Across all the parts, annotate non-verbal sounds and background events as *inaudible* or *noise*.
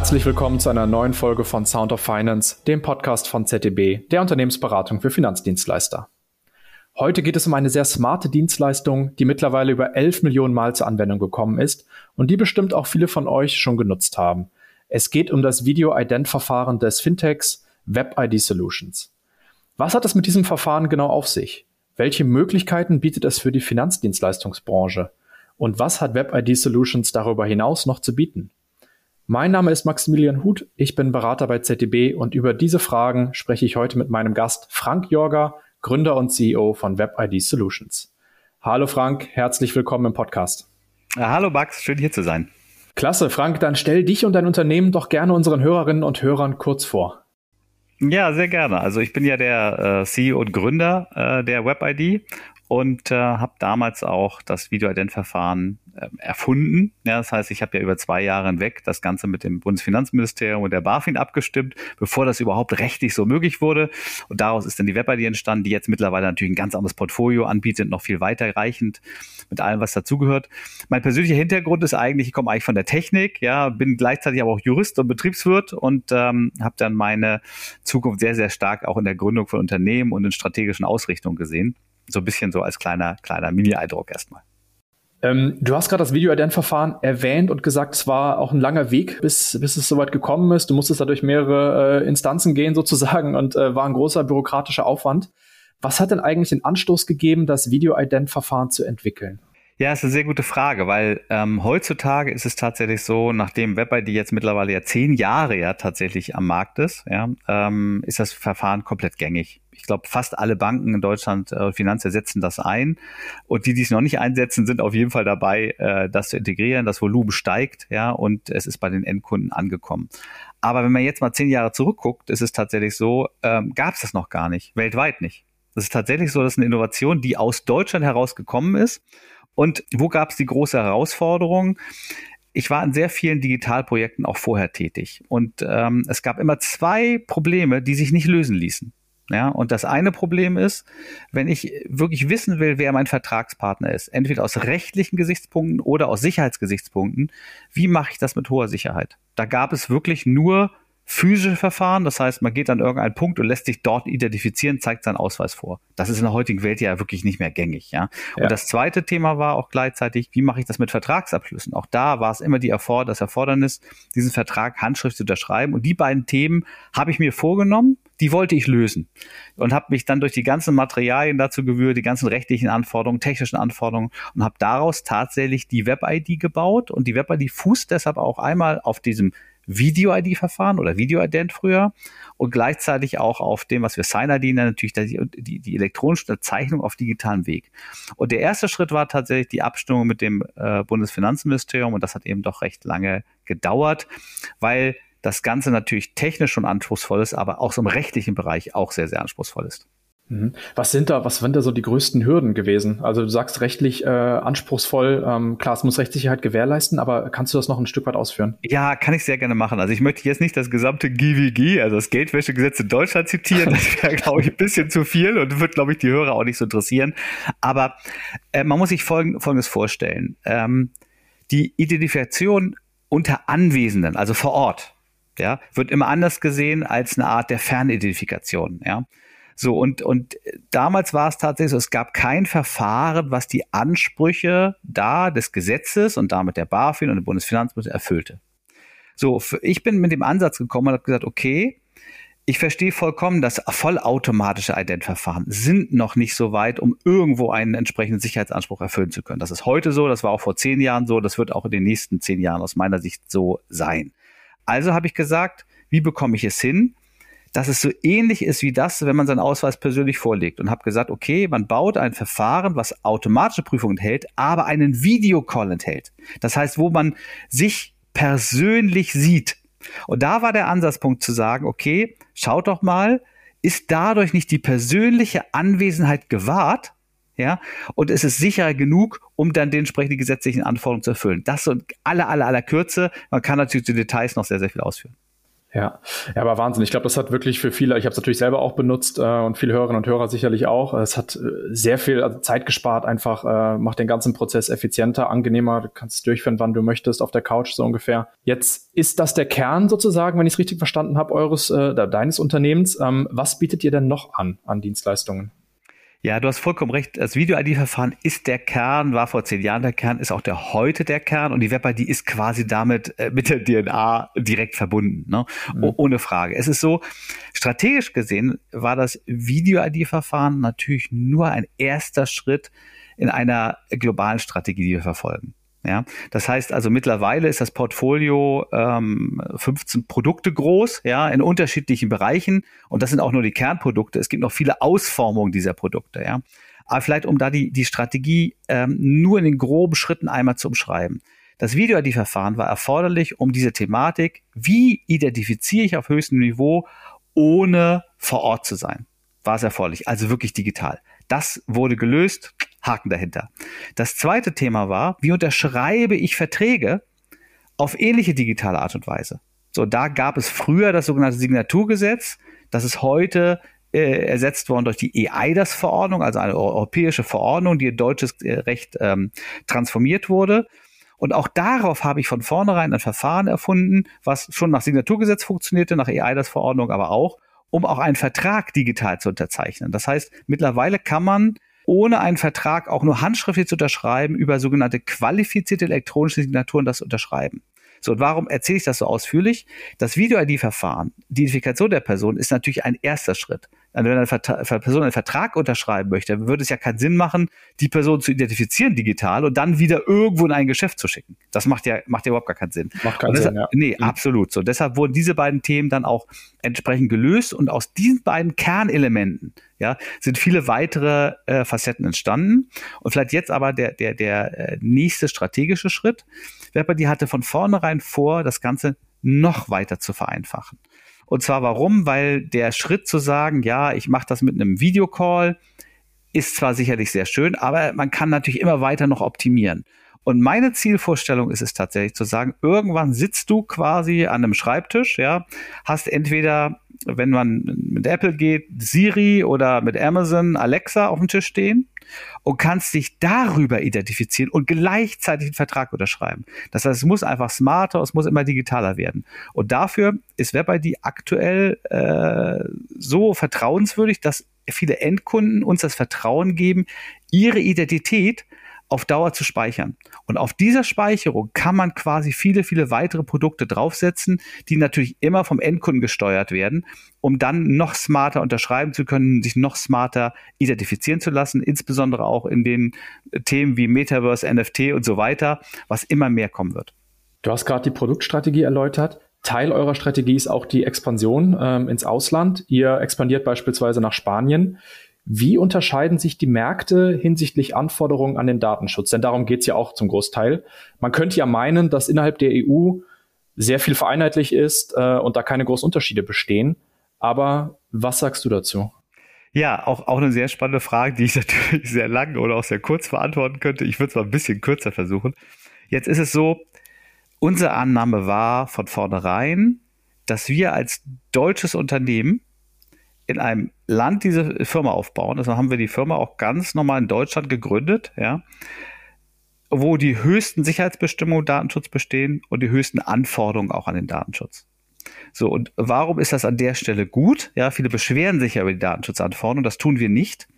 Herzlich willkommen zu einer neuen Folge von Sound of Finance, dem Podcast von ZDB, der Unternehmensberatung für Finanzdienstleister. Heute geht es um eine sehr smarte Dienstleistung, die mittlerweile über 11 Millionen Mal zur Anwendung gekommen ist und die bestimmt auch viele von euch schon genutzt haben. Es geht um das Video-Ident-Verfahren des Fintechs WebID Solutions. Was hat es mit diesem Verfahren genau auf sich? Welche Möglichkeiten bietet es für die Finanzdienstleistungsbranche? Und was hat WebID Solutions darüber hinaus noch zu bieten? Mein Name ist Maximilian Huth, ich bin Berater bei ZDB und über diese Fragen spreche ich heute mit meinem Gast Frank Jorger, Gründer und CEO von WebID Solutions. Hallo Frank, herzlich willkommen im Podcast. Hallo Max, schön hier zu sein. Klasse, Frank, dann stell dich und dein Unternehmen doch gerne unseren Hörerinnen und Hörern kurz vor. Ja, sehr gerne. Also ich bin ja der äh, CEO und Gründer äh, der WebID und äh, habe damals auch das Video-Ident-Verfahren äh, erfunden. Ja, das heißt, ich habe ja über zwei Jahre hinweg das Ganze mit dem Bundesfinanzministerium und der BaFin abgestimmt, bevor das überhaupt rechtlich so möglich wurde. Und daraus ist dann die WebID entstanden, die jetzt mittlerweile natürlich ein ganz anderes Portfolio anbietet, noch viel weiterreichend mit allem, was dazugehört. Mein persönlicher Hintergrund ist eigentlich, ich komme eigentlich von der Technik, ja, bin gleichzeitig aber auch Jurist und Betriebswirt und ähm, habe dann meine Zukunft sehr, sehr stark auch in der Gründung von Unternehmen und in strategischen Ausrichtungen gesehen so ein bisschen so als kleiner, kleiner Mini-Eindruck erstmal. Ähm, du hast gerade das Video-Ident-Verfahren erwähnt und gesagt, es war auch ein langer Weg, bis, bis es soweit gekommen ist. Du musstest da durch mehrere äh, Instanzen gehen sozusagen und äh, war ein großer bürokratischer Aufwand. Was hat denn eigentlich den Anstoß gegeben, das Video-Ident-Verfahren zu entwickeln? Ja, ist eine sehr gute Frage, weil ähm, heutzutage ist es tatsächlich so, nachdem WebID jetzt mittlerweile ja zehn Jahre ja tatsächlich am Markt ist, ja, ähm, ist das Verfahren komplett gängig. Ich glaube, fast alle Banken in Deutschland, äh, Finanzer setzen das ein. Und die, die es noch nicht einsetzen, sind auf jeden Fall dabei, äh, das zu integrieren. Das Volumen steigt, ja, und es ist bei den Endkunden angekommen. Aber wenn man jetzt mal zehn Jahre zurückguckt, ist es tatsächlich so, ähm, gab es das noch gar nicht, weltweit nicht. Das ist tatsächlich so, dass eine Innovation, die aus Deutschland herausgekommen ist und wo gab es die große Herausforderung? Ich war in sehr vielen Digitalprojekten auch vorher tätig und ähm, es gab immer zwei Probleme, die sich nicht lösen ließen. Ja, und das eine Problem ist, wenn ich wirklich wissen will, wer mein Vertragspartner ist, entweder aus rechtlichen Gesichtspunkten oder aus Sicherheitsgesichtspunkten, wie mache ich das mit hoher Sicherheit? Da gab es wirklich nur physische Verfahren. Das heißt, man geht an irgendeinen Punkt und lässt sich dort identifizieren, zeigt seinen Ausweis vor. Das ist in der heutigen Welt ja wirklich nicht mehr gängig, ja. Und ja. das zweite Thema war auch gleichzeitig, wie mache ich das mit Vertragsabschlüssen? Auch da war es immer die Erfor das Erfordernis, diesen Vertrag Handschrift zu unterschreiben. Und die beiden Themen habe ich mir vorgenommen, die wollte ich lösen. Und habe mich dann durch die ganzen Materialien dazu gewührt, die ganzen rechtlichen Anforderungen, technischen Anforderungen und habe daraus tatsächlich die Web-ID gebaut. Und die Web-ID fußt deshalb auch einmal auf diesem Video-ID-Verfahren oder Video-Ident früher und gleichzeitig auch auf dem, was wir Sign-ID nennen, natürlich die, die, die elektronische Zeichnung auf digitalem Weg. Und der erste Schritt war tatsächlich die Abstimmung mit dem äh, Bundesfinanzministerium und das hat eben doch recht lange gedauert, weil das Ganze natürlich technisch schon anspruchsvoll ist, aber auch so im rechtlichen Bereich auch sehr, sehr anspruchsvoll ist. Mhm. Was sind da, was sind da so die größten Hürden gewesen? Also du sagst rechtlich äh, anspruchsvoll, ähm, klar, es muss Rechtssicherheit gewährleisten, aber kannst du das noch ein Stück weit ausführen? Ja, kann ich sehr gerne machen. Also ich möchte jetzt nicht das gesamte GWG, also das Geldwäschegesetz in Deutschland zitieren, das wäre, glaube ich, ein bisschen zu viel und wird, glaube ich, die Hörer auch nicht so interessieren. Aber äh, man muss sich folgend, Folgendes vorstellen. Ähm, die Identifikation unter Anwesenden, also vor Ort, ja, wird immer anders gesehen als eine Art der Fernidentifikation, ja. So, und, und damals war es tatsächlich so, es gab kein Verfahren, was die Ansprüche da des Gesetzes und damit der BaFin und der Bundesfinanzminister erfüllte. So, ich bin mit dem Ansatz gekommen und habe gesagt, okay, ich verstehe vollkommen, dass vollautomatische Identverfahren sind noch nicht so weit, um irgendwo einen entsprechenden Sicherheitsanspruch erfüllen zu können. Das ist heute so, das war auch vor zehn Jahren so, das wird auch in den nächsten zehn Jahren aus meiner Sicht so sein. Also habe ich gesagt, wie bekomme ich es hin? Dass es so ähnlich ist wie das, wenn man seinen Ausweis persönlich vorlegt und habe gesagt, okay, man baut ein Verfahren, was automatische Prüfung enthält, aber einen Videocall enthält. Das heißt, wo man sich persönlich sieht. Und da war der Ansatzpunkt zu sagen, okay, schaut doch mal, ist dadurch nicht die persönliche Anwesenheit gewahrt? Ja, und es ist sicherer genug, um dann den entsprechenden gesetzlichen Anforderungen zu erfüllen. Das so aller, aller, aller Kürze. Man kann natürlich zu Details noch sehr, sehr viel ausführen. Ja, ja, aber Wahnsinn. Ich glaube, das hat wirklich für viele, ich habe es natürlich selber auch benutzt äh, und viele Hörerinnen und Hörer sicherlich auch. Es hat äh, sehr viel also Zeit gespart, einfach äh, macht den ganzen Prozess effizienter, angenehmer. Du kannst es durchführen, wann du möchtest, auf der Couch so ungefähr. Jetzt ist das der Kern sozusagen, wenn ich es richtig verstanden habe, eures äh, deines Unternehmens. Ähm, was bietet ihr denn noch an an Dienstleistungen? Ja, du hast vollkommen recht. Das Video-ID-Verfahren ist der Kern, war vor zehn Jahren der Kern, ist auch der heute der Kern und die Web-ID ist quasi damit äh, mit der DNA direkt verbunden, ne? Mhm. ohne Frage. Es ist so, strategisch gesehen war das Video-ID-Verfahren natürlich nur ein erster Schritt in einer globalen Strategie, die wir verfolgen. Ja, das heißt also mittlerweile ist das Portfolio ähm, 15 Produkte groß, ja, in unterschiedlichen Bereichen und das sind auch nur die Kernprodukte. Es gibt noch viele Ausformungen dieser Produkte, ja. Aber vielleicht um da die die Strategie ähm, nur in den groben Schritten einmal zu umschreiben. Das Video-ID-Verfahren war erforderlich, um diese Thematik, wie identifiziere ich auf höchstem Niveau, ohne vor Ort zu sein, war es erforderlich, also wirklich digital. Das wurde gelöst, Haken dahinter. Das zweite Thema war, wie unterschreibe ich Verträge auf ähnliche digitale Art und Weise. So, da gab es früher das sogenannte Signaturgesetz. Das ist heute äh, ersetzt worden durch die EIDAS-Verordnung, also eine europäische Verordnung, die in deutsches äh, Recht ähm, transformiert wurde. Und auch darauf habe ich von vornherein ein Verfahren erfunden, was schon nach Signaturgesetz funktionierte, nach EIDAS-Verordnung aber auch, um auch einen Vertrag digital zu unterzeichnen. Das heißt, mittlerweile kann man ohne einen Vertrag auch nur handschriftlich zu unterschreiben, über sogenannte qualifizierte elektronische Signaturen das unterschreiben. So, und warum erzähle ich das so ausführlich? Das Video-ID-Verfahren, die Identifikation der Person, ist natürlich ein erster Schritt. Also wenn eine Person einen Vertrag unterschreiben möchte, dann würde es ja keinen Sinn machen, die Person zu identifizieren digital und dann wieder irgendwo in ein Geschäft zu schicken. Das macht ja, macht ja überhaupt gar keinen Sinn. Macht keinen deshalb, Sinn, ja. Nee, mhm. absolut. So, deshalb wurden diese beiden Themen dann auch entsprechend gelöst und aus diesen beiden Kernelementen, ja, sind viele weitere äh, Facetten entstanden. Und vielleicht jetzt aber der, der, der äh, nächste strategische Schritt. Webber, hatte von vornherein vor, das Ganze noch weiter zu vereinfachen. Und zwar warum? Weil der Schritt zu sagen, ja, ich mache das mit einem Videocall, ist zwar sicherlich sehr schön, aber man kann natürlich immer weiter noch optimieren. Und meine Zielvorstellung ist es tatsächlich zu sagen, irgendwann sitzt du quasi an einem Schreibtisch, ja, hast entweder, wenn man mit Apple geht, Siri oder mit Amazon Alexa auf dem Tisch stehen und kannst dich darüber identifizieren und gleichzeitig einen Vertrag unterschreiben. Das heißt, es muss einfach smarter, es muss immer digitaler werden. Und dafür ist WebID aktuell äh, so vertrauenswürdig, dass viele Endkunden uns das Vertrauen geben, ihre Identität auf Dauer zu speichern. Und auf dieser Speicherung kann man quasi viele, viele weitere Produkte draufsetzen, die natürlich immer vom Endkunden gesteuert werden, um dann noch smarter unterschreiben zu können, sich noch smarter identifizieren zu lassen, insbesondere auch in den Themen wie Metaverse, NFT und so weiter, was immer mehr kommen wird. Du hast gerade die Produktstrategie erläutert. Teil eurer Strategie ist auch die Expansion ähm, ins Ausland. Ihr expandiert beispielsweise nach Spanien. Wie unterscheiden sich die Märkte hinsichtlich Anforderungen an den Datenschutz? Denn darum geht es ja auch zum Großteil. Man könnte ja meinen, dass innerhalb der EU sehr viel vereinheitlich ist äh, und da keine großen Unterschiede bestehen. Aber was sagst du dazu? Ja, auch, auch eine sehr spannende Frage, die ich *laughs* natürlich sehr lang oder auch sehr kurz beantworten könnte. Ich würde es mal ein bisschen kürzer versuchen. Jetzt ist es so, unsere Annahme war von vornherein, dass wir als deutsches Unternehmen in einem Land diese Firma aufbauen. Deshalb haben wir die Firma auch ganz normal in Deutschland gegründet, ja, wo die höchsten Sicherheitsbestimmungen Datenschutz bestehen und die höchsten Anforderungen auch an den Datenschutz. So, und warum ist das an der Stelle gut? Ja, viele beschweren sich ja über die Datenschutzanforderungen. Das tun wir nicht,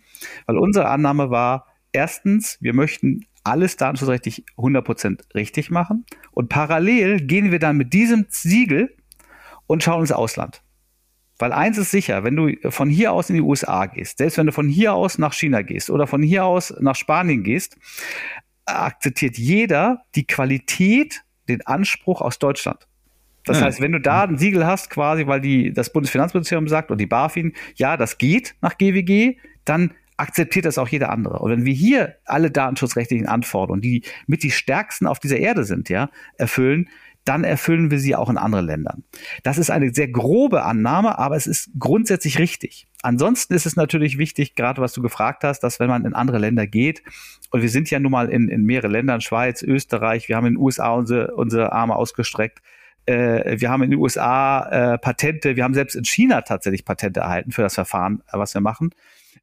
weil unsere Annahme war, erstens, wir möchten alles datenschutzrechtlich 100% richtig machen und parallel gehen wir dann mit diesem Siegel und schauen ins Ausland. Weil eins ist sicher, wenn du von hier aus in die USA gehst, selbst wenn du von hier aus nach China gehst oder von hier aus nach Spanien gehst, akzeptiert jeder die Qualität, den Anspruch aus Deutschland. Das ja. heißt, wenn du da ein Siegel hast, quasi, weil die, das Bundesfinanzministerium sagt und die BaFin, ja, das geht nach GWG, dann akzeptiert das auch jeder andere. Und wenn wir hier alle datenschutzrechtlichen Anforderungen, die mit die stärksten auf dieser Erde sind, ja, erfüllen, dann erfüllen wir sie auch in anderen Ländern. Das ist eine sehr grobe Annahme, aber es ist grundsätzlich richtig. Ansonsten ist es natürlich wichtig, gerade was du gefragt hast, dass wenn man in andere Länder geht, und wir sind ja nun mal in, in mehrere Ländern, Schweiz, Österreich, wir haben in den USA unsere, unsere Arme ausgestreckt, äh, wir haben in den USA äh, Patente, wir haben selbst in China tatsächlich Patente erhalten für das Verfahren, was wir machen.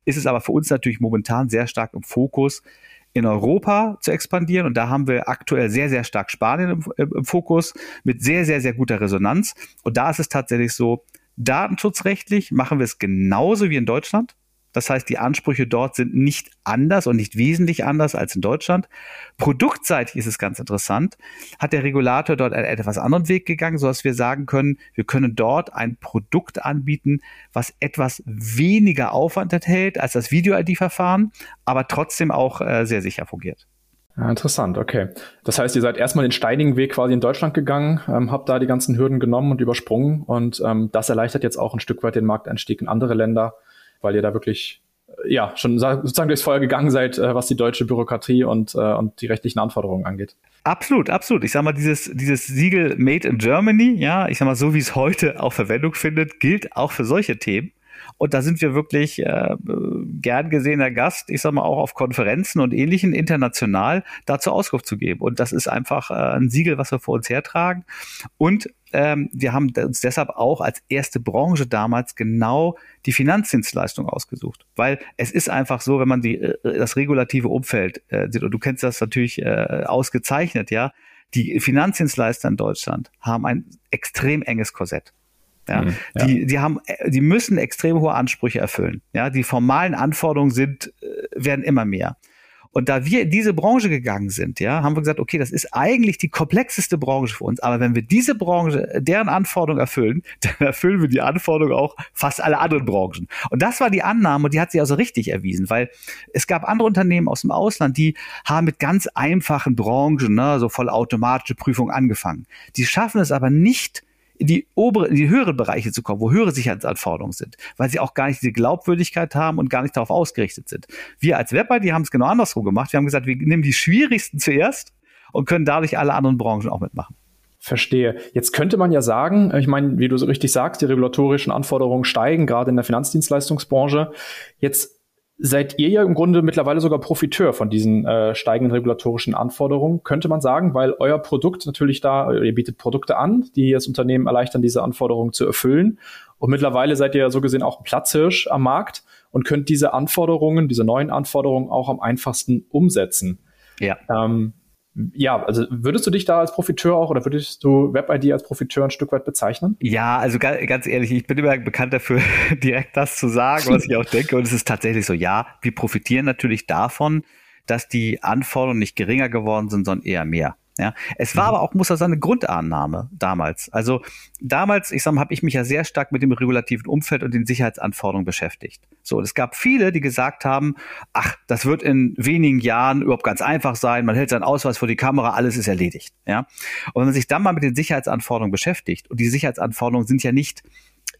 Ist es aber für uns natürlich momentan sehr stark im Fokus, in Europa zu expandieren. Und da haben wir aktuell sehr, sehr stark Spanien im, im, Fokus mit sehr, sehr, sehr guter Resonanz. Und da ist es tatsächlich so, datenschutzrechtlich machen wir es genauso wie in Deutschland. Das heißt, die Ansprüche dort sind nicht anders und nicht wesentlich anders als in Deutschland. Produktseitig ist es ganz interessant. Hat der Regulator dort einen etwas anderen Weg gegangen, sodass wir sagen können, wir können dort ein Produkt anbieten, was etwas weniger Aufwand enthält als das Video-ID-Verfahren, aber trotzdem auch äh, sehr sicher fungiert. Ja, interessant, okay. Das heißt, ihr seid erstmal den steinigen Weg quasi in Deutschland gegangen, ähm, habt da die ganzen Hürden genommen und übersprungen und ähm, das erleichtert jetzt auch ein Stück weit den Markteinstieg in andere Länder weil ihr da wirklich äh, ja schon sozusagen durchs Feuer gegangen seid, äh, was die deutsche Bürokratie und, äh, und die rechtlichen Anforderungen angeht. Absolut, absolut. Ich sag mal, dieses, dieses Siegel Made in Germany, ja, ich sag mal, so wie es heute auch Verwendung findet, gilt auch für solche Themen. Und da sind wir wirklich äh, gern gesehener Gast, ich sag mal auch auf Konferenzen und ähnlichen international dazu Auskunft zu geben. Und das ist einfach äh, ein Siegel, was wir vor uns hertragen. Und ähm, wir haben uns deshalb auch als erste Branche damals genau die Finanzdienstleistung ausgesucht. Weil es ist einfach so, wenn man die, äh, das regulative Umfeld äh, sieht, und du kennst das natürlich äh, ausgezeichnet, ja, die Finanzdienstleister in Deutschland haben ein extrem enges Korsett. Ja, mhm, ja. Die, die haben, die müssen extrem hohe Ansprüche erfüllen. Ja, die formalen Anforderungen sind, äh, werden immer mehr. Und da wir in diese Branche gegangen sind, ja, haben wir gesagt, okay, das ist eigentlich die komplexeste Branche für uns. Aber wenn wir diese Branche, deren Anforderungen erfüllen, *laughs* dann erfüllen wir die Anforderungen auch fast alle anderen Branchen. Und das war die Annahme und die hat sich also richtig erwiesen, weil es gab andere Unternehmen aus dem Ausland, die haben mit ganz einfachen Branchen, ne, so vollautomatische Prüfungen angefangen. Die schaffen es aber nicht, in die obere, die höheren Bereiche zu kommen, wo höhere Sicherheitsanforderungen sind, weil sie auch gar nicht diese Glaubwürdigkeit haben und gar nicht darauf ausgerichtet sind. Wir als Webber, die haben es genau andersrum gemacht. Wir haben gesagt, wir nehmen die schwierigsten zuerst und können dadurch alle anderen Branchen auch mitmachen. Verstehe. Jetzt könnte man ja sagen, ich meine, wie du so richtig sagst, die regulatorischen Anforderungen steigen, gerade in der Finanzdienstleistungsbranche. Jetzt seid ihr ja im Grunde mittlerweile sogar Profiteur von diesen äh, steigenden regulatorischen Anforderungen, könnte man sagen, weil euer Produkt natürlich da, ihr bietet Produkte an, die das Unternehmen erleichtern, diese Anforderungen zu erfüllen. Und mittlerweile seid ihr ja so gesehen auch ein Platzhirsch am Markt und könnt diese Anforderungen, diese neuen Anforderungen auch am einfachsten umsetzen. Ja. Ähm, ja, also würdest du dich da als Profiteur auch oder würdest du WebID als Profiteur ein Stück weit bezeichnen? Ja, also ganz ehrlich, ich bin immer bekannt dafür, *laughs* direkt das zu sagen, was ich auch denke. Und es ist tatsächlich so, ja, wir profitieren natürlich davon, dass die Anforderungen nicht geringer geworden sind, sondern eher mehr. Ja, es war mhm. aber auch, muss sagen, eine Grundannahme damals. Also damals, ich sag mal, habe ich mich ja sehr stark mit dem regulativen Umfeld und den Sicherheitsanforderungen beschäftigt. So, und es gab viele, die gesagt haben, ach, das wird in wenigen Jahren überhaupt ganz einfach sein. Man hält seinen Ausweis vor die Kamera, alles ist erledigt. Ja, und wenn man sich dann mal mit den Sicherheitsanforderungen beschäftigt und die Sicherheitsanforderungen sind ja nicht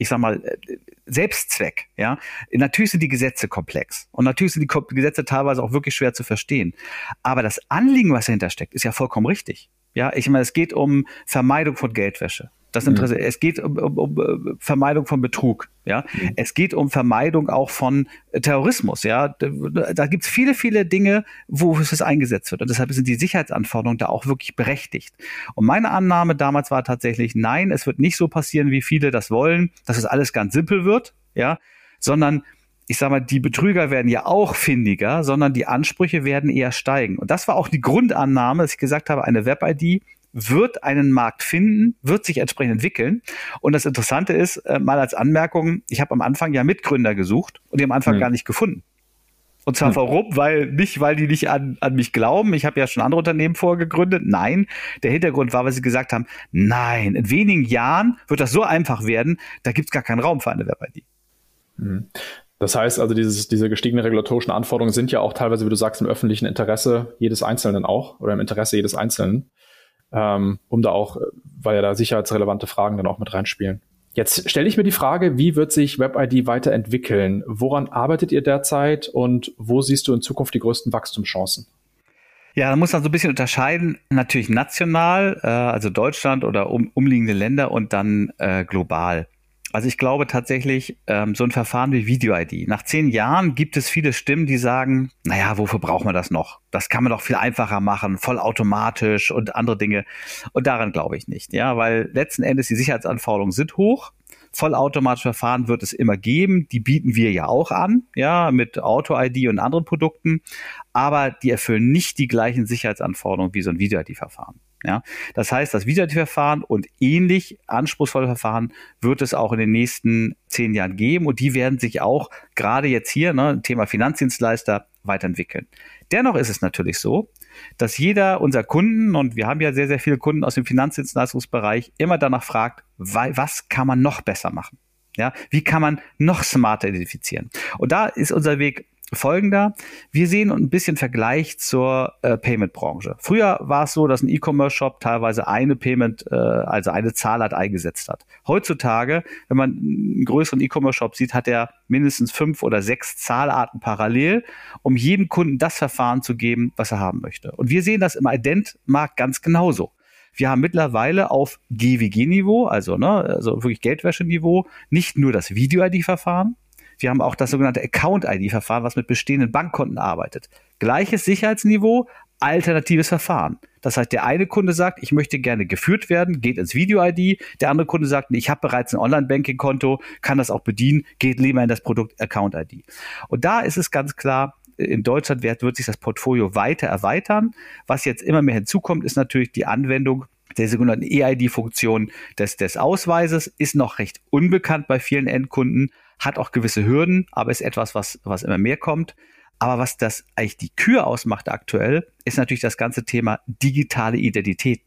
ich sag mal, äh, Selbstzweck, ja. Natürlich sind die Gesetze komplex und natürlich sind die Gesetze teilweise auch wirklich schwer zu verstehen. Aber das Anliegen, was dahinter steckt, ist ja vollkommen richtig. Ja, ich meine, es geht um Vermeidung von Geldwäsche. Das Interesse. Mhm. Es geht um, um, um, Vermeidung von Betrug. Ja, mhm. es geht um Vermeidung auch von Terrorismus. Ja, da, da gibt es viele, viele Dinge, wo es eingesetzt wird. Und deshalb sind die Sicherheitsanforderungen da auch wirklich berechtigt. Und meine Annahme damals war tatsächlich, nein, es wird nicht so passieren, wie viele das wollen, dass es alles ganz simpel wird. Ja, sondern ich sage mal, die Betrüger werden ja auch findiger, sondern die Ansprüche werden eher steigen. Und das war auch die Grundannahme, dass ich gesagt habe, eine Web-ID wird einen Markt finden, wird sich entsprechend entwickeln. Und das Interessante ist, äh, mal als Anmerkung, ich habe am Anfang ja Mitgründer gesucht und die am Anfang mhm. gar nicht gefunden. Und zwar warum? Weil nicht, weil die nicht an, an mich glauben. Ich habe ja schon andere Unternehmen vorgegründet. Nein, der Hintergrund war, weil sie gesagt haben, nein, in wenigen Jahren wird das so einfach werden, da gibt's gar keinen Raum für eine Web-ID. Mhm. Das heißt also, dieses, diese gestiegenen regulatorischen Anforderungen sind ja auch teilweise, wie du sagst, im öffentlichen Interesse jedes Einzelnen auch oder im Interesse jedes Einzelnen ähm, um da auch, weil ja da sicherheitsrelevante Fragen dann auch mit reinspielen. Jetzt stelle ich mir die Frage, wie wird sich WebID weiterentwickeln? Woran arbeitet ihr derzeit und wo siehst du in Zukunft die größten Wachstumschancen? Ja, da muss man so ein bisschen unterscheiden. Natürlich national, äh, also Deutschland oder um, umliegende Länder und dann äh, global. Also ich glaube tatsächlich, ähm, so ein Verfahren wie Video-ID. Nach zehn Jahren gibt es viele Stimmen, die sagen, naja, wofür braucht man das noch? Das kann man doch viel einfacher machen, vollautomatisch und andere Dinge. Und daran glaube ich nicht, ja, weil letzten Endes die Sicherheitsanforderungen sind hoch. Vollautomatische Verfahren wird es immer geben. Die bieten wir ja auch an, ja, mit Auto-ID und anderen Produkten. Aber die erfüllen nicht die gleichen Sicherheitsanforderungen wie so ein Video-ID-Verfahren. Ja, das heißt, das Wiederverfahren und ähnlich anspruchsvolle Verfahren wird es auch in den nächsten zehn Jahren geben und die werden sich auch gerade jetzt hier, ne, Thema Finanzdienstleister, weiterentwickeln. Dennoch ist es natürlich so, dass jeder unserer Kunden, und wir haben ja sehr, sehr viele Kunden aus dem Finanzdienstleistungsbereich, immer danach fragt, was kann man noch besser machen? Ja, wie kann man noch smarter identifizieren? Und da ist unser Weg folgender. Wir sehen ein bisschen Vergleich zur äh, Payment-Branche. Früher war es so, dass ein E-Commerce-Shop teilweise eine Payment, äh, also eine Zahlart eingesetzt hat. Heutzutage, wenn man einen größeren E-Commerce-Shop sieht, hat er mindestens fünf oder sechs Zahlarten parallel, um jedem Kunden das Verfahren zu geben, was er haben möchte. Und wir sehen das im Ident-Markt ganz genauso. Wir haben mittlerweile auf GWG-Niveau, also, ne, also wirklich Geldwäsche-Niveau, nicht nur das Video-ID-Verfahren, wir haben auch das sogenannte Account-ID-Verfahren, was mit bestehenden Bankkonten arbeitet. Gleiches Sicherheitsniveau, alternatives Verfahren. Das heißt, der eine Kunde sagt, ich möchte gerne geführt werden, geht ins Video-ID. Der andere Kunde sagt, ich habe bereits ein Online-Banking-Konto, kann das auch bedienen, geht lieber in das Produkt Account-ID. Und da ist es ganz klar, in Deutschland wird, wird sich das Portfolio weiter erweitern. Was jetzt immer mehr hinzukommt, ist natürlich die Anwendung der sogenannten EID-Funktion des, des Ausweises, ist noch recht unbekannt bei vielen Endkunden, hat auch gewisse Hürden, aber ist etwas, was, was immer mehr kommt. Aber was das eigentlich die Kür ausmacht aktuell, ist natürlich das ganze Thema digitale Identität.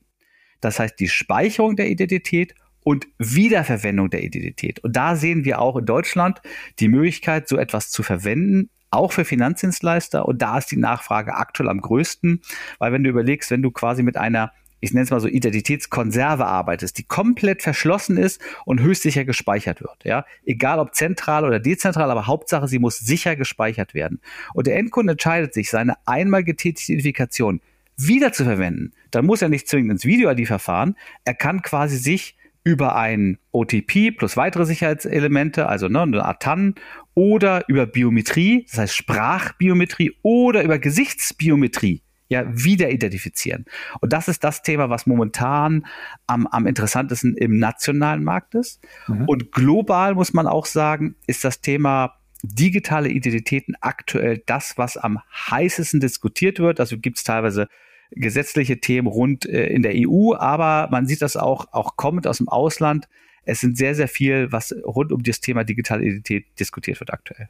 Das heißt, die Speicherung der Identität und Wiederverwendung der Identität. Und da sehen wir auch in Deutschland die Möglichkeit, so etwas zu verwenden, auch für Finanzdienstleister. Und da ist die Nachfrage aktuell am größten, weil wenn du überlegst, wenn du quasi mit einer ich nenne es mal so Identitätskonserve arbeitest, die komplett verschlossen ist und höchst sicher gespeichert wird. Ja, egal ob zentral oder dezentral, aber Hauptsache, sie muss sicher gespeichert werden. Und der Endkunde entscheidet sich, seine einmal getätigte Identifikation wieder zu verwenden. Dann muss er nicht zwingend ins Video-ID-Verfahren. Er kann quasi sich über ein OTP plus weitere Sicherheitselemente, also ne, eine Art TAN, oder über Biometrie, das heißt Sprachbiometrie oder über Gesichtsbiometrie ja wieder identifizieren. Und das ist das Thema, was momentan am, am interessantesten im nationalen Markt ist. Mhm. Und global muss man auch sagen, ist das Thema digitale Identitäten aktuell das, was am heißesten diskutiert wird. Also gibt es teilweise gesetzliche Themen rund äh, in der EU, aber man sieht das auch, auch kommend aus dem Ausland. Es sind sehr, sehr viel, was rund um das Thema digitale Identität diskutiert wird aktuell.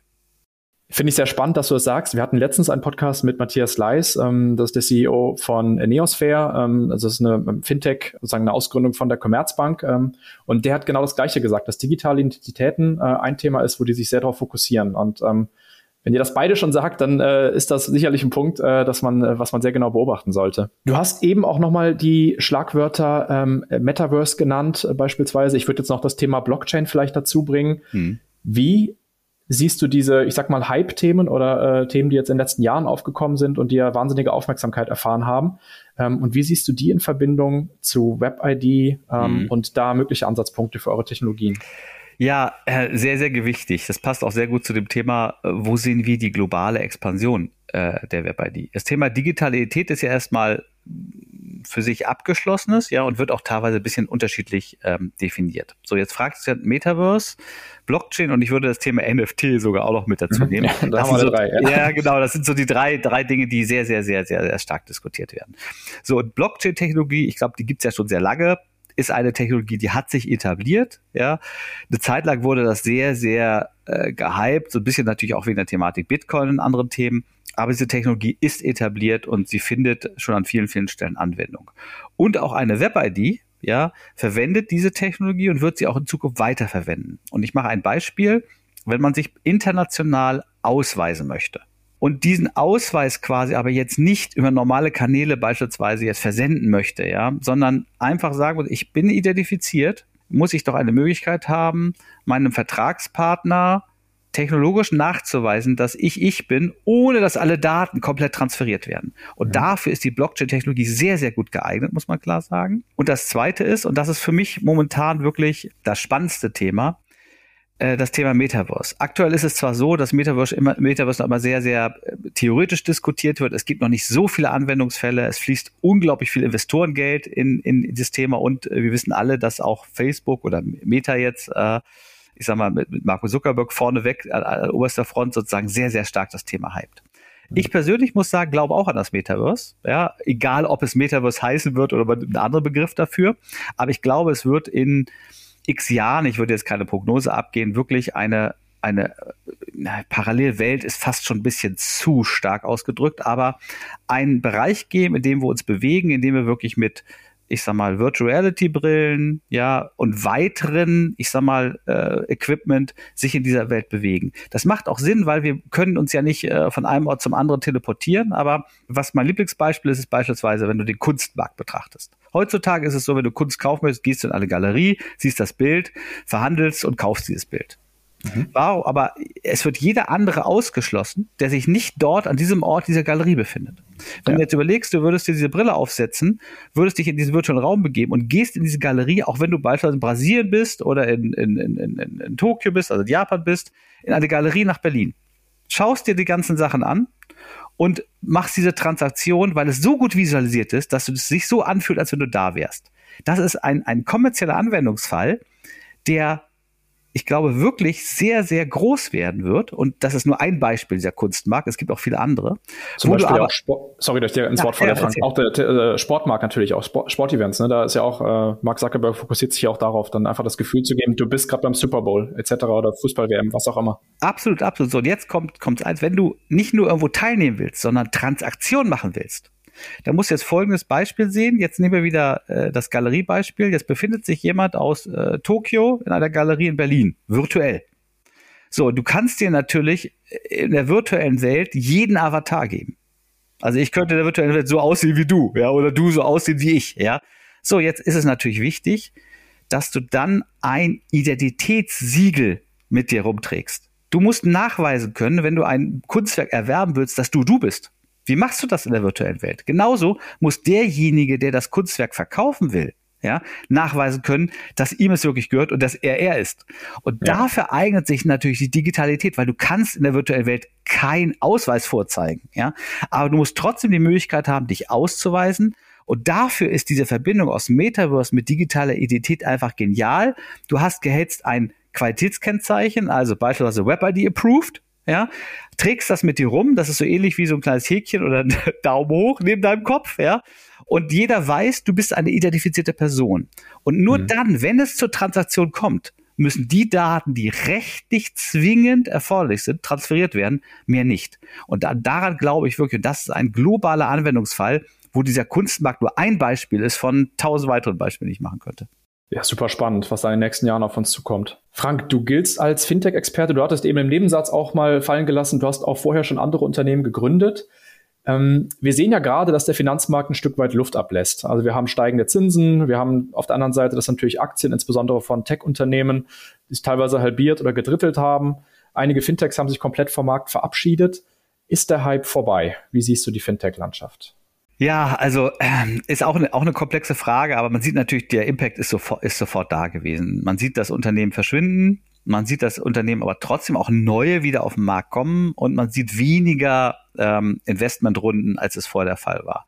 Finde ich sehr spannend, dass du das sagst. Wir hatten letztens einen Podcast mit Matthias Leis, ähm, das ist der CEO von Neosphere. Ähm, also das ist eine ähm, Fintech, sozusagen eine Ausgründung von der Commerzbank. Ähm, und der hat genau das Gleiche gesagt, dass digitale Identitäten äh, ein Thema ist, wo die sich sehr darauf fokussieren. Und ähm, wenn ihr das beide schon sagt, dann äh, ist das sicherlich ein Punkt, äh, dass man, äh, was man sehr genau beobachten sollte. Du hast eben auch nochmal die Schlagwörter ähm, Metaverse genannt, äh, beispielsweise. Ich würde jetzt noch das Thema Blockchain vielleicht dazu bringen. Hm. Wie siehst du diese, ich sag mal, Hype-Themen oder äh, Themen, die jetzt in den letzten Jahren aufgekommen sind und die ja wahnsinnige Aufmerksamkeit erfahren haben? Ähm, und wie siehst du die in Verbindung zu WebID ähm, mhm. und da mögliche Ansatzpunkte für eure Technologien? Ja, äh, sehr, sehr gewichtig. Das passt auch sehr gut zu dem Thema, äh, wo sehen wir die globale Expansion äh, der WebID? Das Thema Digitalität ist ja erstmal für sich abgeschlossenes, ja, und wird auch teilweise ein bisschen unterschiedlich ähm, definiert. So, jetzt fragt es ja Metaverse, Blockchain und ich würde das Thema NFT sogar auch noch mit dazu mhm. nehmen. Ja, *laughs* da so, drei, ja. ja, genau, das sind so die drei, drei Dinge, die sehr, sehr, sehr, sehr, sehr stark diskutiert werden. So, und Blockchain-Technologie, ich glaube, die gibt's ja schon sehr lange ist eine Technologie, die hat sich etabliert. Ja, eine Zeit lang wurde das sehr, sehr äh, gehypt, so ein bisschen natürlich auch wegen der Thematik Bitcoin und anderen Themen. Aber diese Technologie ist etabliert und sie findet schon an vielen, vielen Stellen Anwendung. Und auch eine Web-ID, ja, verwendet diese Technologie und wird sie auch in Zukunft weiterverwenden. Und ich mache ein Beispiel, wenn man sich international ausweisen möchte und diesen Ausweis quasi aber jetzt nicht über normale Kanäle beispielsweise jetzt versenden möchte, ja, sondern einfach sagen muss, ich bin identifiziert, muss ich doch eine Möglichkeit haben, meinem Vertragspartner technologisch nachzuweisen, dass ich ich bin, ohne dass alle Daten komplett transferiert werden. Und mhm. dafür ist die Blockchain-Technologie sehr, sehr gut geeignet, muss man klar sagen. Und das Zweite ist, und das ist für mich momentan wirklich das spannendste Thema, äh, das Thema Metaverse. Aktuell ist es zwar so, dass Metaverse immer, Metaverse aber sehr, sehr äh, theoretisch diskutiert wird. Es gibt noch nicht so viele Anwendungsfälle. Es fließt unglaublich viel Investorengeld in, in das Thema und äh, wir wissen alle, dass auch Facebook oder Meta jetzt, äh, ich sag mal, mit, mit Marco Zuckerberg vorneweg an, an oberster Front sozusagen sehr, sehr stark das Thema hypt. Ich persönlich muss sagen, glaube auch an das Metaverse. Ja, egal ob es Metaverse heißen wird oder ein anderer Begriff dafür. Aber ich glaube, es wird in x Jahren, ich würde jetzt keine Prognose abgehen, wirklich eine eine na, Parallelwelt ist fast schon ein bisschen zu stark ausgedrückt, aber einen Bereich geben, in dem wir uns bewegen, in dem wir wirklich mit ich sag mal, Virtual Reality Brillen, ja, und weiteren, ich sag mal, äh, Equipment sich in dieser Welt bewegen. Das macht auch Sinn, weil wir können uns ja nicht äh, von einem Ort zum anderen teleportieren, aber was mein Lieblingsbeispiel ist, ist beispielsweise, wenn du den Kunstmarkt betrachtest. Heutzutage ist es so, wenn du Kunst kaufen möchtest, gehst du in eine Galerie, siehst das Bild, verhandelst und kaufst dieses Bild. Mhm. Wow, aber es wird jeder andere ausgeschlossen, der sich nicht dort an diesem Ort dieser Galerie befindet. Wenn ja. du jetzt überlegst, du würdest dir diese Brille aufsetzen, würdest dich in diesen virtuellen Raum begeben und gehst in diese Galerie, auch wenn du beispielsweise in Brasilien bist oder in, in, in, in, in Tokio bist, also in Japan bist, in eine Galerie nach Berlin. Schaust dir die ganzen Sachen an und machst diese Transaktion, weil es so gut visualisiert ist, dass du es sich so anfühlt, als wenn du da wärst. Das ist ein, ein kommerzieller Anwendungsfall, der ich glaube, wirklich sehr, sehr groß werden wird. Und das ist nur ein Beispiel dieser Kunstmarkt. Es gibt auch viele andere. Zum Beispiel aber, auch Sport, sorry, dass ich dir ins ja, Wort falle, ja, Frank. Auch der, der, der, Sportmarkt natürlich, auch Sport, Sportevents. Ne? Da ist ja auch, äh, Mark Zuckerberg fokussiert sich ja auch darauf, dann einfach das Gefühl zu geben, du bist gerade beim Super Bowl etc. oder Fußball-WM, was auch immer. Absolut, absolut. So, und jetzt kommt kommt eins, wenn du nicht nur irgendwo teilnehmen willst, sondern Transaktion machen willst. Da muss jetzt folgendes Beispiel sehen. Jetzt nehmen wir wieder äh, das Galeriebeispiel. Jetzt befindet sich jemand aus äh, Tokio in einer Galerie in Berlin, virtuell. So, du kannst dir natürlich in der virtuellen Welt jeden Avatar geben. Also ich könnte in der virtuellen Welt so aussehen wie du, ja, oder du so aussehen wie ich, ja. So, jetzt ist es natürlich wichtig, dass du dann ein Identitätssiegel mit dir rumträgst. Du musst nachweisen können, wenn du ein Kunstwerk erwerben willst, dass du du bist. Wie machst du das in der virtuellen Welt? Genauso muss derjenige, der das Kunstwerk verkaufen will, ja, nachweisen können, dass ihm es wirklich gehört und dass er er ist. Und ja. dafür eignet sich natürlich die Digitalität, weil du kannst in der virtuellen Welt keinen Ausweis vorzeigen, ja. Aber du musst trotzdem die Möglichkeit haben, dich auszuweisen. Und dafür ist diese Verbindung aus Metaverse mit digitaler Identität einfach genial. Du hast gehetzt ein Qualitätskennzeichen, also beispielsweise WebID approved, ja, trägst das mit dir rum, das ist so ähnlich wie so ein kleines Häkchen oder *laughs* ein Daumen hoch neben deinem Kopf, ja, und jeder weiß, du bist eine identifizierte Person. Und nur mhm. dann, wenn es zur Transaktion kommt, müssen die Daten, die rechtlich zwingend erforderlich sind, transferiert werden, mehr nicht. Und da, daran glaube ich wirklich, das ist ein globaler Anwendungsfall, wo dieser Kunstmarkt nur ein Beispiel ist von tausend weiteren Beispielen, die ich machen könnte. Ja, super spannend, was da in den nächsten Jahren auf uns zukommt. Frank, du giltst als Fintech-Experte. Du hattest eben im Nebensatz auch mal fallen gelassen, du hast auch vorher schon andere Unternehmen gegründet. Ähm, wir sehen ja gerade, dass der Finanzmarkt ein Stück weit Luft ablässt. Also wir haben steigende Zinsen, wir haben auf der anderen Seite, dass natürlich Aktien, insbesondere von Tech-Unternehmen, sich teilweise halbiert oder gedrittelt haben. Einige Fintechs haben sich komplett vom Markt verabschiedet. Ist der Hype vorbei? Wie siehst du die Fintech-Landschaft? Ja, also ähm, ist auch eine, auch eine komplexe Frage, aber man sieht natürlich, der Impact ist sofort, ist sofort da gewesen. Man sieht das Unternehmen verschwinden, man sieht das Unternehmen aber trotzdem auch neue wieder auf den Markt kommen und man sieht weniger ähm, Investmentrunden, als es vorher der Fall war.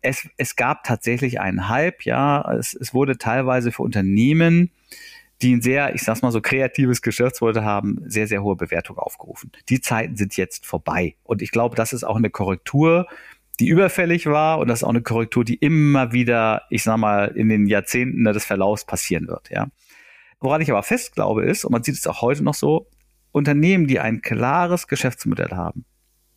Es, es gab tatsächlich einen Hype, ja. Es, es wurde teilweise für Unternehmen, die ein sehr, ich sag's mal so, kreatives Geschäftsmodell haben, sehr, sehr hohe Bewertung aufgerufen. Die Zeiten sind jetzt vorbei. Und ich glaube, das ist auch eine Korrektur, die überfällig war und das ist auch eine Korrektur, die immer wieder, ich sag mal, in den Jahrzehnten des Verlaufs passieren wird, ja. Woran ich aber fest glaube ist, und man sieht es auch heute noch so, Unternehmen, die ein klares Geschäftsmodell haben,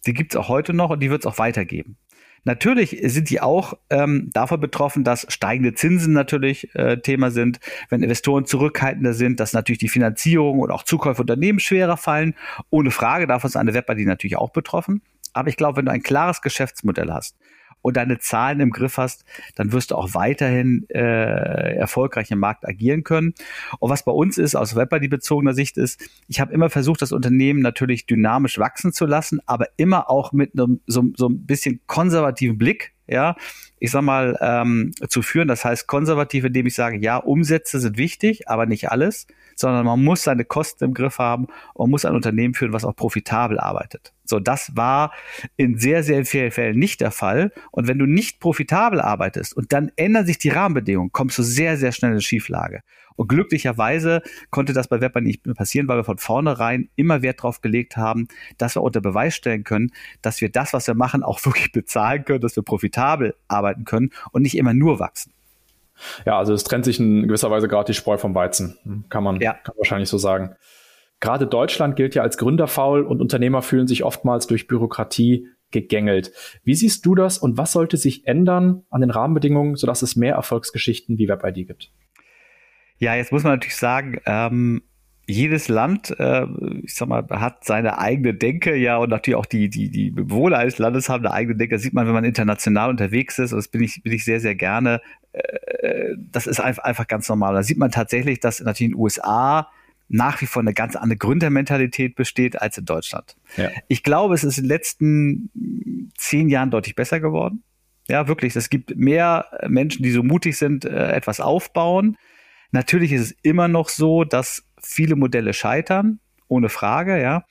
die gibt es auch heute noch und die wird es auch weitergeben. Natürlich sind die auch ähm, davon betroffen, dass steigende Zinsen natürlich äh, Thema sind, wenn Investoren zurückhaltender sind, dass natürlich die Finanzierung und auch Zukäufe Unternehmen schwerer fallen. Ohne Frage, davon ist eine Webber die natürlich auch betroffen. Aber ich glaube, wenn du ein klares Geschäftsmodell hast und deine Zahlen im Griff hast, dann wirst du auch weiterhin äh, erfolgreich im Markt agieren können. Und was bei uns ist, aus Webber die bezogener Sicht ist, ich habe immer versucht, das Unternehmen natürlich dynamisch wachsen zu lassen, aber immer auch mit einem so, so ein bisschen konservativen Blick. Ja, ich sag mal, ähm, zu führen. Das heißt konservativ, indem ich sage, ja, Umsätze sind wichtig, aber nicht alles, sondern man muss seine Kosten im Griff haben und muss ein Unternehmen führen, was auch profitabel arbeitet. So, das war in sehr, sehr vielen Fällen nicht der Fall. Und wenn du nicht profitabel arbeitest und dann ändern sich die Rahmenbedingungen, kommst du sehr, sehr schnell in Schieflage. Und glücklicherweise konnte das bei Webber nicht passieren, weil wir von vornherein immer Wert darauf gelegt haben, dass wir unter Beweis stellen können, dass wir das, was wir machen, auch *laughs* wirklich bezahlen können, dass wir profitabel arbeiten können und nicht immer nur wachsen. Ja, also es trennt sich in gewisser Weise gerade die Spreu vom Weizen, kann man, ja. kann man wahrscheinlich so sagen. Gerade Deutschland gilt ja als gründerfaul und Unternehmer fühlen sich oftmals durch Bürokratie gegängelt. Wie siehst du das und was sollte sich ändern an den Rahmenbedingungen, sodass es mehr Erfolgsgeschichten wie WebID gibt? Ja, jetzt muss man natürlich sagen, ähm, jedes Land, äh, ich sag mal, hat seine eigene Denke, ja, und natürlich auch die, die, die Bewohner eines Landes haben eine eigene Denke. Das sieht man, wenn man international unterwegs ist, und das bin ich, bin ich sehr, sehr gerne. Äh, das ist einfach, einfach ganz normal. Da sieht man tatsächlich, dass natürlich in den USA nach wie vor eine ganz andere Gründermentalität besteht als in Deutschland. Ja. Ich glaube, es ist in den letzten zehn Jahren deutlich besser geworden. Ja, wirklich. Es gibt mehr Menschen, die so mutig sind, äh, etwas aufbauen. Natürlich ist es immer noch so, dass viele Modelle scheitern, ohne Frage, ja.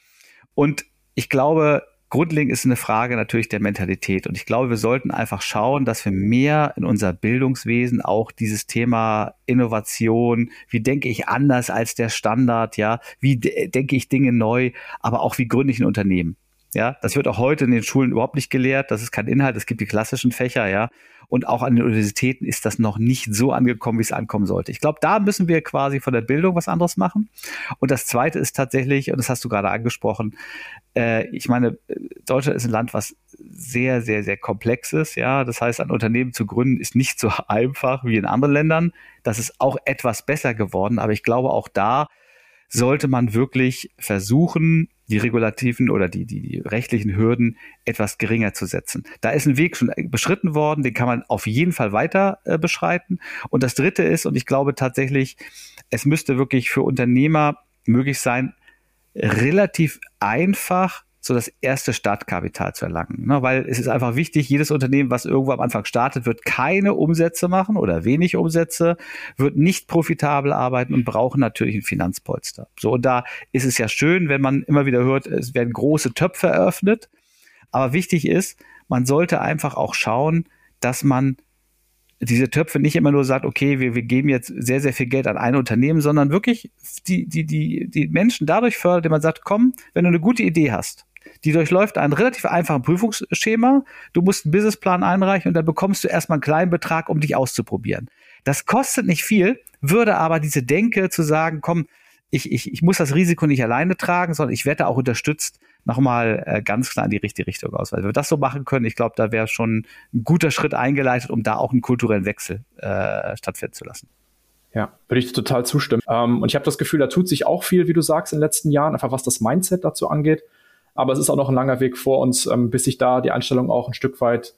Und ich glaube, grundlegend ist eine Frage natürlich der Mentalität. Und ich glaube, wir sollten einfach schauen, dass wir mehr in unser Bildungswesen auch dieses Thema Innovation, wie denke ich anders als der Standard, ja, wie denke ich Dinge neu, aber auch wie gründe ich ein Unternehmen. Ja, das wird auch heute in den Schulen überhaupt nicht gelehrt. Das ist kein Inhalt. Es gibt die klassischen Fächer, ja. Und auch an den Universitäten ist das noch nicht so angekommen, wie es ankommen sollte. Ich glaube, da müssen wir quasi von der Bildung was anderes machen. Und das zweite ist tatsächlich, und das hast du gerade angesprochen, äh, ich meine, Deutschland ist ein Land, was sehr, sehr, sehr komplex ist. Ja, das heißt, ein Unternehmen zu gründen ist nicht so *laughs* einfach wie in anderen Ländern. Das ist auch etwas besser geworden. Aber ich glaube, auch da sollte man wirklich versuchen, die regulativen oder die, die, die rechtlichen Hürden etwas geringer zu setzen. Da ist ein Weg schon beschritten worden, den kann man auf jeden Fall weiter äh, beschreiten. Und das Dritte ist, und ich glaube tatsächlich, es müsste wirklich für Unternehmer möglich sein, relativ einfach so das erste Startkapital zu erlangen. Ne? Weil es ist einfach wichtig, jedes Unternehmen, was irgendwo am Anfang startet, wird keine Umsätze machen oder wenig Umsätze, wird nicht profitabel arbeiten und brauchen natürlich ein Finanzpolster. So, und da ist es ja schön, wenn man immer wieder hört, es werden große Töpfe eröffnet. Aber wichtig ist, man sollte einfach auch schauen, dass man diese Töpfe nicht immer nur sagt, okay, wir, wir geben jetzt sehr, sehr viel Geld an ein Unternehmen, sondern wirklich die, die, die, die Menschen dadurch fördert, indem man sagt, komm, wenn du eine gute Idee hast, die durchläuft einen relativ einfachen Prüfungsschema. Du musst einen Businessplan einreichen und dann bekommst du erstmal einen kleinen Betrag, um dich auszuprobieren. Das kostet nicht viel, würde aber diese Denke zu sagen, komm, ich, ich, ich muss das Risiko nicht alleine tragen, sondern ich werde auch unterstützt, nochmal äh, ganz klar in die richtige Richtung aus. Wenn wir das so machen können, ich glaube, da wäre schon ein guter Schritt eingeleitet, um da auch einen kulturellen Wechsel äh, stattfinden zu lassen. Ja, würde ich total zustimmen. Ähm, und ich habe das Gefühl, da tut sich auch viel, wie du sagst, in den letzten Jahren, einfach was das Mindset dazu angeht. Aber es ist auch noch ein langer Weg vor uns, ähm, bis sich da die Einstellung auch ein Stück weit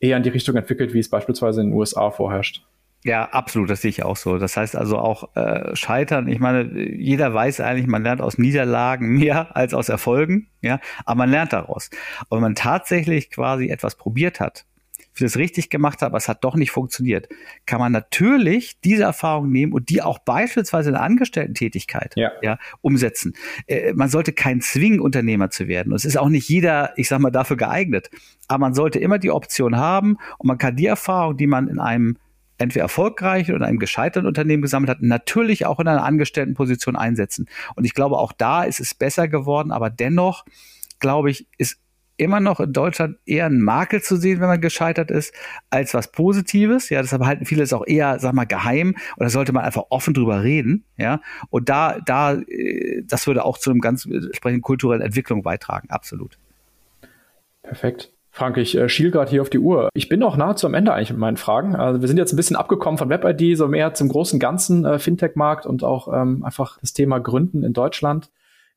eher in die Richtung entwickelt, wie es beispielsweise in den USA vorherrscht. Ja, absolut, das sehe ich auch so. Das heißt also auch äh, Scheitern. Ich meine, jeder weiß eigentlich, man lernt aus Niederlagen mehr *laughs* als aus Erfolgen, ja, aber man lernt daraus. Und wenn man tatsächlich quasi etwas probiert hat, vieles richtig gemacht hat, aber es hat doch nicht funktioniert, kann man natürlich diese Erfahrung nehmen und die auch beispielsweise in der Angestellten-Tätigkeit ja. ja, umsetzen. Äh, man sollte kein Zwingen, Unternehmer zu werden. Und es ist auch nicht jeder, ich sag mal, dafür geeignet. Aber man sollte immer die Option haben und man kann die Erfahrung, die man in einem entweder erfolgreichen oder einem gescheiterten Unternehmen gesammelt hat, natürlich auch in einer Angestelltenposition einsetzen. Und ich glaube, auch da ist es besser geworden, aber dennoch, glaube ich, ist immer noch in Deutschland eher ein Makel zu sehen, wenn man gescheitert ist, als was Positives. Ja, deshalb halten viele es auch eher, sag mal, geheim oder sollte man einfach offen drüber reden. Ja, und da, da, äh, das würde auch zu einem ganz entsprechenden kulturellen Entwicklung beitragen. Absolut. Perfekt. Frank, ich äh, schiel gerade hier auf die Uhr. Ich bin auch nahezu am Ende eigentlich mit meinen Fragen. Also wir sind jetzt ein bisschen abgekommen von WebID, so mehr zum großen ganzen äh, Fintech-Markt und auch ähm, einfach das Thema Gründen in Deutschland.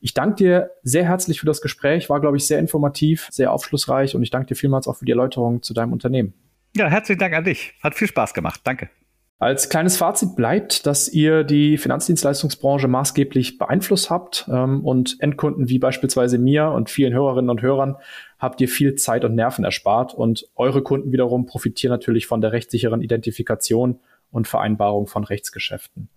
Ich danke dir sehr herzlich für das Gespräch, war, glaube ich, sehr informativ, sehr aufschlussreich und ich danke dir vielmals auch für die Erläuterung zu deinem Unternehmen. Ja, herzlichen Dank an dich. Hat viel Spaß gemacht. Danke. Als kleines Fazit bleibt, dass ihr die Finanzdienstleistungsbranche maßgeblich beeinflusst habt ähm, und Endkunden wie beispielsweise mir und vielen Hörerinnen und Hörern habt ihr viel Zeit und Nerven erspart und eure Kunden wiederum profitieren natürlich von der rechtssicheren Identifikation und Vereinbarung von Rechtsgeschäften.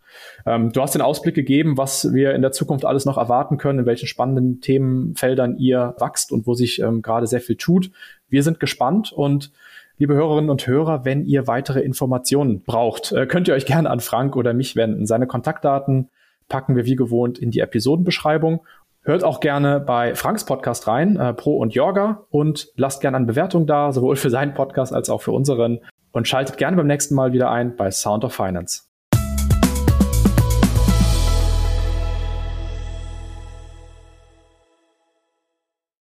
Ähm, du hast den Ausblick gegeben, was wir in der Zukunft alles noch erwarten können, in welchen spannenden Themenfeldern ihr wachst und wo sich ähm, gerade sehr viel tut. Wir sind gespannt und Liebe Hörerinnen und Hörer, wenn ihr weitere Informationen braucht, äh, könnt ihr euch gerne an Frank oder mich wenden. Seine Kontaktdaten packen wir wie gewohnt in die Episodenbeschreibung. Hört auch gerne bei Franks Podcast rein, äh, Pro und Jorga, und lasst gerne eine Bewertung da, sowohl für seinen Podcast als auch für unseren. Und schaltet gerne beim nächsten Mal wieder ein bei Sound of Finance.